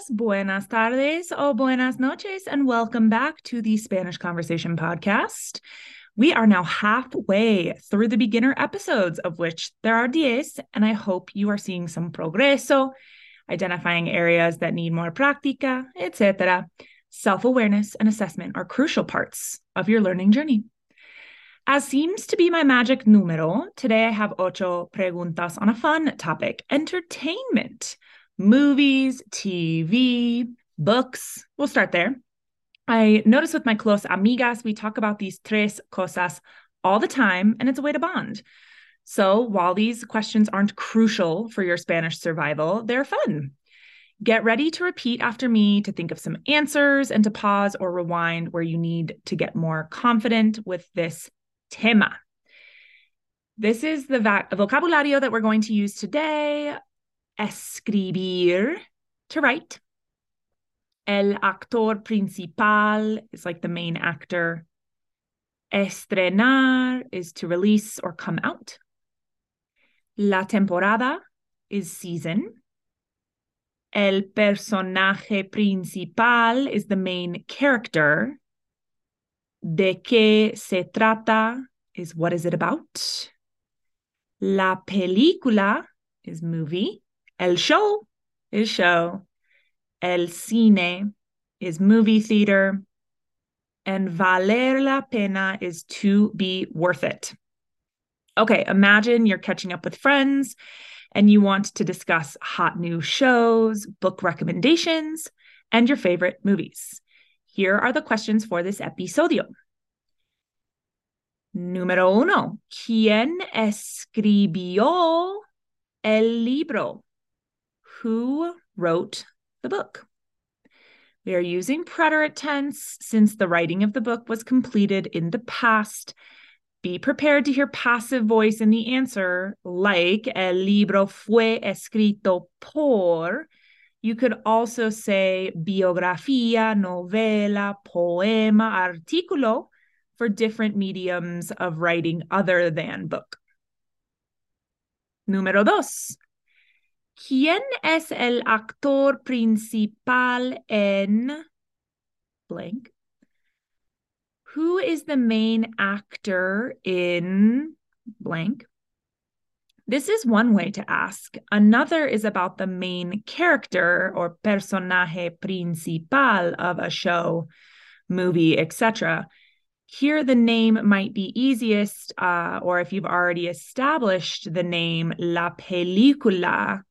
días, buenas tardes, o buenas noches, and welcome back to the Spanish Conversation Podcast. We are now halfway through the beginner episodes, of which there are 10, and I hope you are seeing some progreso, identifying areas that need more práctica, etc. Self awareness and assessment are crucial parts of your learning journey. As seems to be my magic numero, today I have ocho preguntas on a fun topic entertainment, movies, TV, books. We'll start there. I notice with my close amigas, we talk about these tres cosas all the time, and it's a way to bond. So while these questions aren't crucial for your Spanish survival, they're fun. Get ready to repeat after me to think of some answers and to pause or rewind where you need to get more confident with this tema. This is the vocabulario that we're going to use today. Escribir, to write. El actor principal is like the main actor. Estrenar is to release or come out. La temporada is season. El personaje principal is the main character. De qué se trata is what is it about. La película is movie. El show is show. El cine is movie theater. And valer la pena is to be worth it. Okay, imagine you're catching up with friends and you want to discuss hot new shows, book recommendations, and your favorite movies. Here are the questions for this episodio. Número uno, ¿quién escribió el libro? Who wrote the book? We are using preterite tense since the writing of the book was completed in the past. Be prepared to hear passive voice in the answer, like el libro fue escrito por. You could also say biografía, novela, poema, artículo for different mediums of writing other than book. Número dos. ¿Quién es el actor principal en blank? Who is the main actor in blank? This is one way to ask. Another is about the main character or personaje principal of a show, movie, etc. Here, the name might be easiest, uh, or if you've already established the name La Película,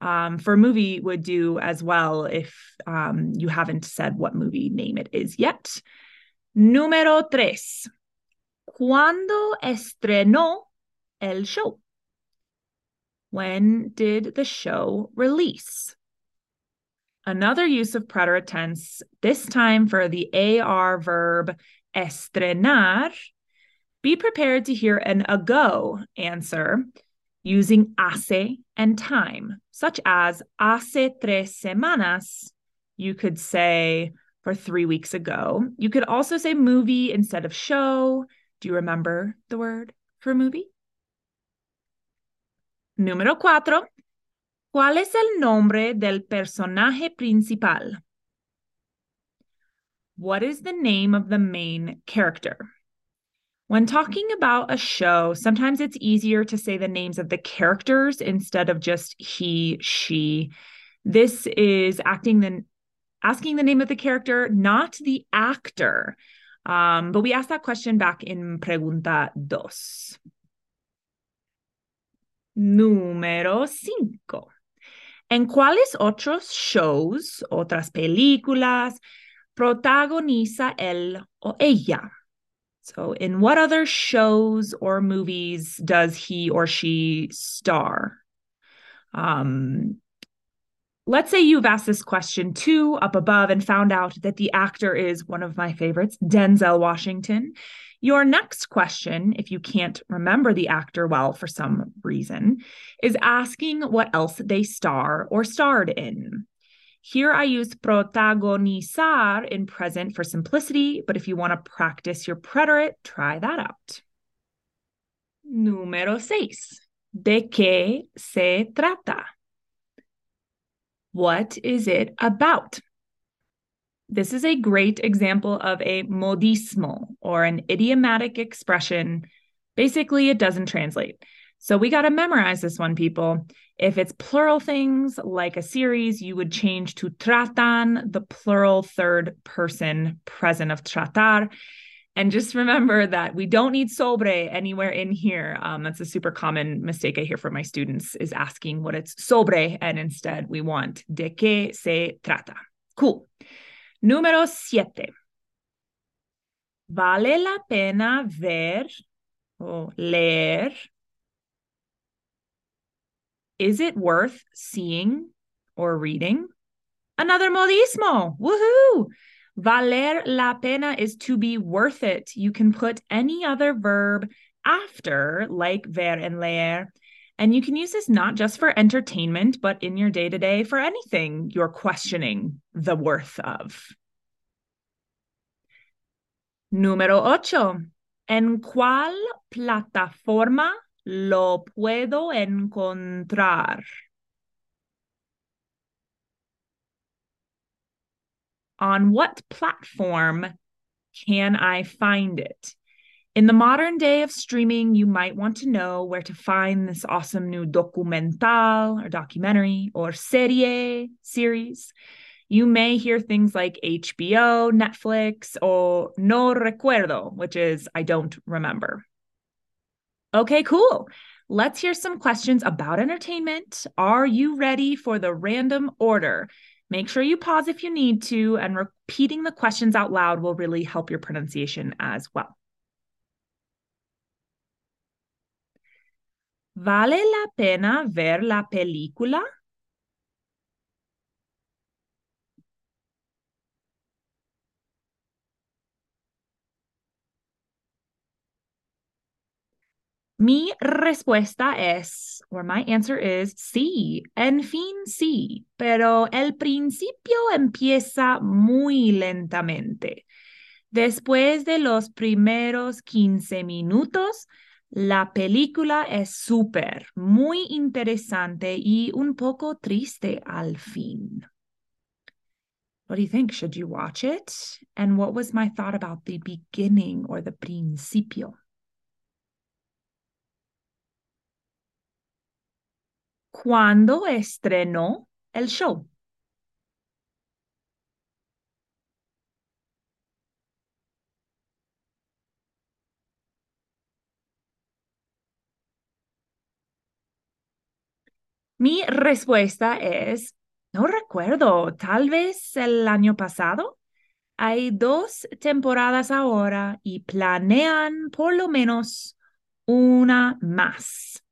um, for a movie would do as well if um, you haven't said what movie name it is yet. Número tres. ¿Cuándo estrenó el show? When did the show release? Another use of preterite tense, this time for the AR verb estrenar. Be prepared to hear an ago answer using hace and time, such as hace tres semanas. You could say for three weeks ago. You could also say movie instead of show. Do you remember the word for movie? Número cuatro. ¿Cuál es el nombre del personaje principal? What is the name of the main character? When talking about a show, sometimes it's easier to say the names of the characters instead of just he, she. This is acting the asking the name of the character, not the actor. Um, but we asked that question back in pregunta dos. Número cinco. ¿En cuáles otros shows, otras películas, protagoniza él o ella? So, in what other shows or movies does he or she star? Um, let's say you've asked this question too up above and found out that the actor is one of my favorites, Denzel Washington. Your next question, if you can't remember the actor well for some reason, is asking what else they star or starred in. Here I use protagonizar in present for simplicity, but if you want to practice your preterite, try that out. Número seis. ¿De qué se trata? What is it about? This is a great example of a modismo or an idiomatic expression. Basically, it doesn't translate. So we got to memorize this one, people. If it's plural things like a series, you would change to tratan, the plural third person present of tratar. And just remember that we don't need sobre anywhere in here. Um, that's a super common mistake I hear from my students is asking what it's sobre, and instead we want de qué se trata. Cool. Número siete. Vale la pena ver o leer. Is it worth seeing or reading? Another modismo. Woohoo! Valer la pena is to be worth it. You can put any other verb after, like ver and leer. And you can use this not just for entertainment, but in your day to day for anything you're questioning the worth of. Número ocho. ¿En cuál plataforma lo puedo encontrar? on what platform can I find it? In the modern day of streaming, you might want to know where to find this awesome new documental or documentary or serie series. You may hear things like HBO, Netflix, or no recuerdo, which is I don't remember. Okay, cool. Let's hear some questions about entertainment. Are you ready for the random order? Make sure you pause if you need to, and repeating the questions out loud will really help your pronunciation as well. ¿Vale la pena ver la película? Mi respuesta es, or my answer is, sí, en fin, sí, pero el principio empieza muy lentamente. Después de los primeros 15 minutos, la película es súper, muy interesante y un poco triste al fin. What do you think? Should you watch it? And what was my thought about the beginning or the principio? ¿Cuándo estrenó el show? Mi respuesta es, no recuerdo, tal vez el año pasado. Hay dos temporadas ahora y planean por lo menos una más.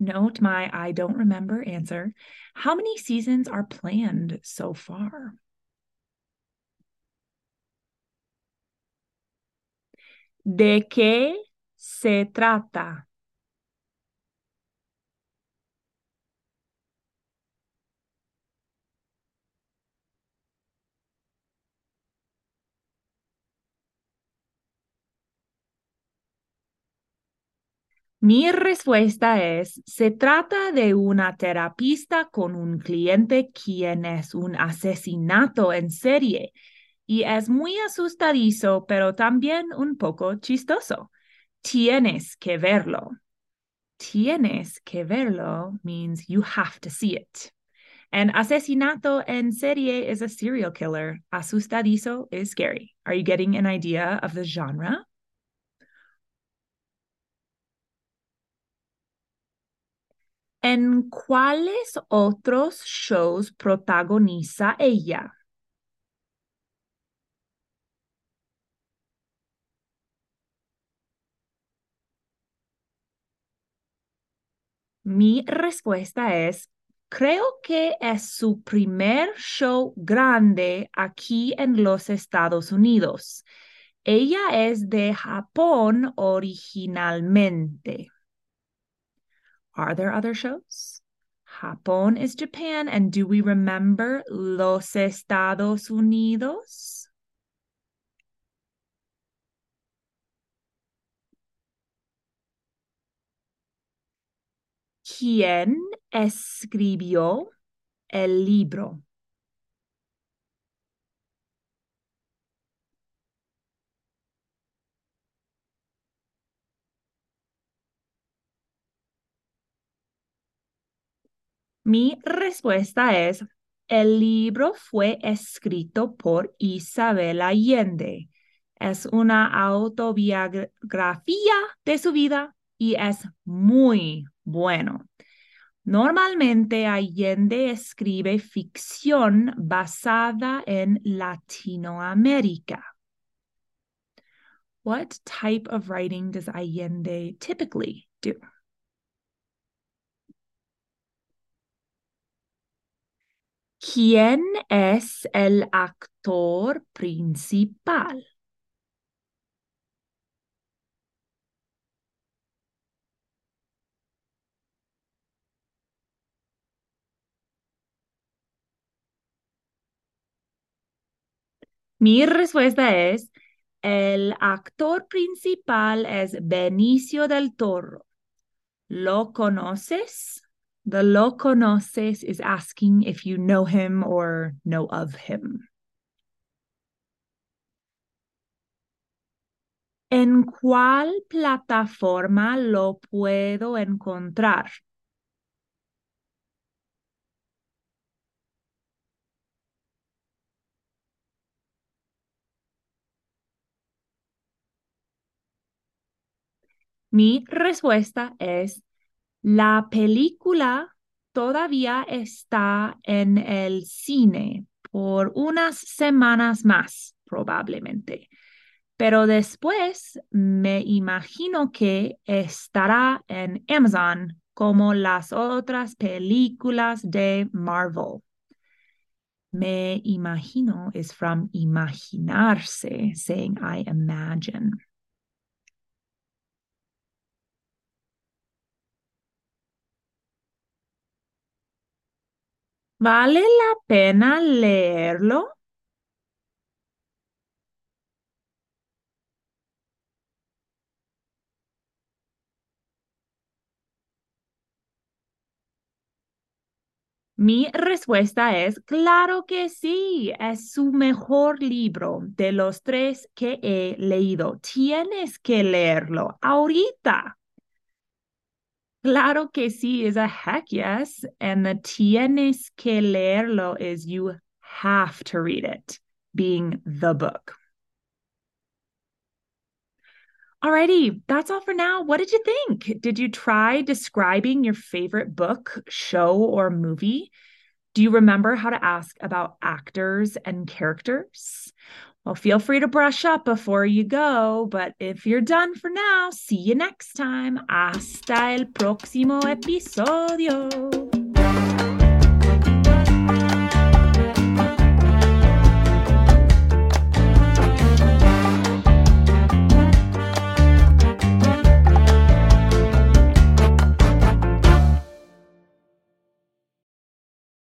Note my I don't remember answer. How many seasons are planned so far? ¿De qué se trata? Mi respuesta es, se trata de una terapista con un cliente quien es un asesinato en serie y es muy asustadizo, pero también un poco chistoso. Tienes que verlo. Tienes que verlo means you have to see it. And asesinato en serie is a serial killer. Asustadizo is scary. Are you getting an idea of the genre? ¿En cuáles otros shows protagoniza ella? Mi respuesta es, creo que es su primer show grande aquí en los Estados Unidos. Ella es de Japón originalmente. Are there other shows? Japón is Japan. And do we remember Los Estados Unidos? ¿Quién escribió el libro. Mi respuesta es, el libro fue escrito por Isabel Allende. Es una autobiografía de su vida y es muy bueno. Normalmente Allende escribe ficción basada en Latinoamérica. What type of writing does Allende typically do? ¿Quién es el actor principal? Mi respuesta es, el actor principal es Benicio del Toro. ¿Lo conoces? The lo conoces is asking if you know him or know of him. ¿En cuál plataforma lo puedo encontrar? Mi respuesta es la película todavía está en el cine por unas semanas más, probablemente. Pero después me imagino que estará en Amazon como las otras películas de Marvel. Me imagino is from imaginarse, saying I imagine. ¿Vale la pena leerlo? Mi respuesta es, claro que sí, es su mejor libro de los tres que he leído. Tienes que leerlo ahorita. Claro que sí is a heck yes. And the tienes que leerlo is you have to read it, being the book. Alrighty, that's all for now. What did you think? Did you try describing your favorite book, show, or movie? Do you remember how to ask about actors and characters? Well, feel free to brush up before you go, but if you're done for now, see you next time. Hasta el próximo episodio.